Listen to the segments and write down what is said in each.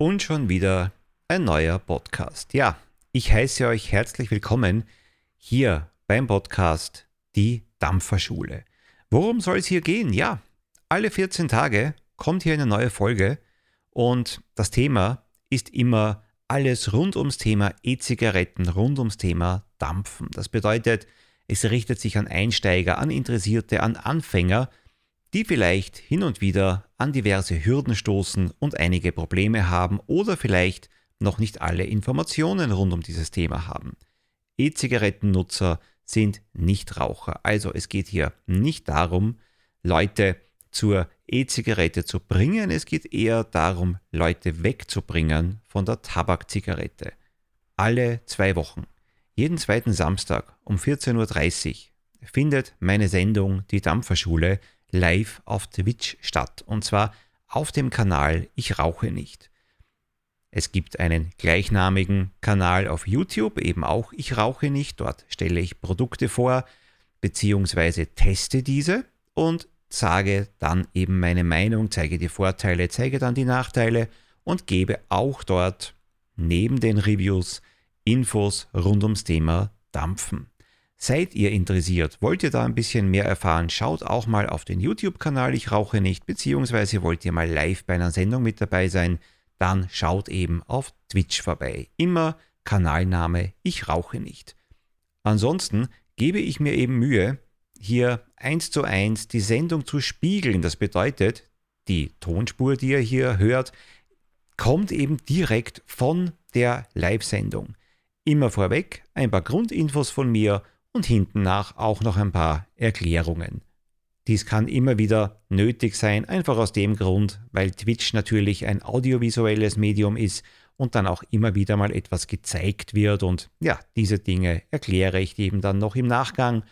und schon wieder ein neuer Podcast. Ja, ich heiße euch herzlich willkommen hier beim Podcast Die Dampferschule. Worum soll es hier gehen? Ja, alle 14 Tage kommt hier eine neue Folge und das Thema ist immer alles rund ums Thema E-Zigaretten, rund ums Thema Dampfen. Das bedeutet, es richtet sich an Einsteiger, an Interessierte, an Anfänger, die vielleicht hin und wieder an diverse Hürden stoßen und einige Probleme haben oder vielleicht noch nicht alle Informationen rund um dieses Thema haben. E-Zigarettennutzer sind Nichtraucher. Also es geht hier nicht darum, Leute zur E-Zigarette zu bringen, es geht eher darum, Leute wegzubringen von der Tabakzigarette. Alle zwei Wochen, jeden zweiten Samstag um 14.30 Uhr findet meine Sendung Die Dampferschule live auf Twitch statt. Und zwar auf dem Kanal Ich rauche nicht. Es gibt einen gleichnamigen Kanal auf YouTube, eben auch Ich rauche nicht. Dort stelle ich Produkte vor, beziehungsweise teste diese und sage dann eben meine Meinung, zeige die Vorteile, zeige dann die Nachteile und gebe auch dort neben den Reviews Infos rund ums Thema Dampfen. Seid ihr interessiert? Wollt ihr da ein bisschen mehr erfahren? Schaut auch mal auf den YouTube-Kanal Ich rauche nicht, beziehungsweise wollt ihr mal live bei einer Sendung mit dabei sein? Dann schaut eben auf Twitch vorbei. Immer Kanalname Ich rauche nicht. Ansonsten gebe ich mir eben Mühe, hier eins zu eins die Sendung zu spiegeln. Das bedeutet, die Tonspur, die ihr hier hört, kommt eben direkt von der Live-Sendung. Immer vorweg ein paar Grundinfos von mir und hinten nach auch noch ein paar Erklärungen. Dies kann immer wieder nötig sein, einfach aus dem Grund, weil Twitch natürlich ein audiovisuelles Medium ist und dann auch immer wieder mal etwas gezeigt wird und ja, diese Dinge erkläre ich eben dann noch im Nachgang.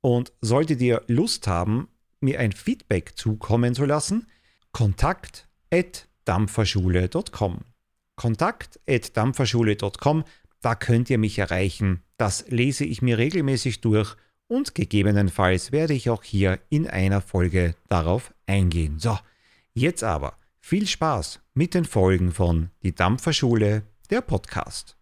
Und solltet ihr Lust haben, mir ein Feedback zukommen zu lassen, kontakt at dampferschule.com. Kontakt at dampferschule.com da könnt ihr mich erreichen. Das lese ich mir regelmäßig durch und gegebenenfalls werde ich auch hier in einer Folge darauf eingehen. So, jetzt aber viel Spaß mit den Folgen von Die Dampferschule, der Podcast.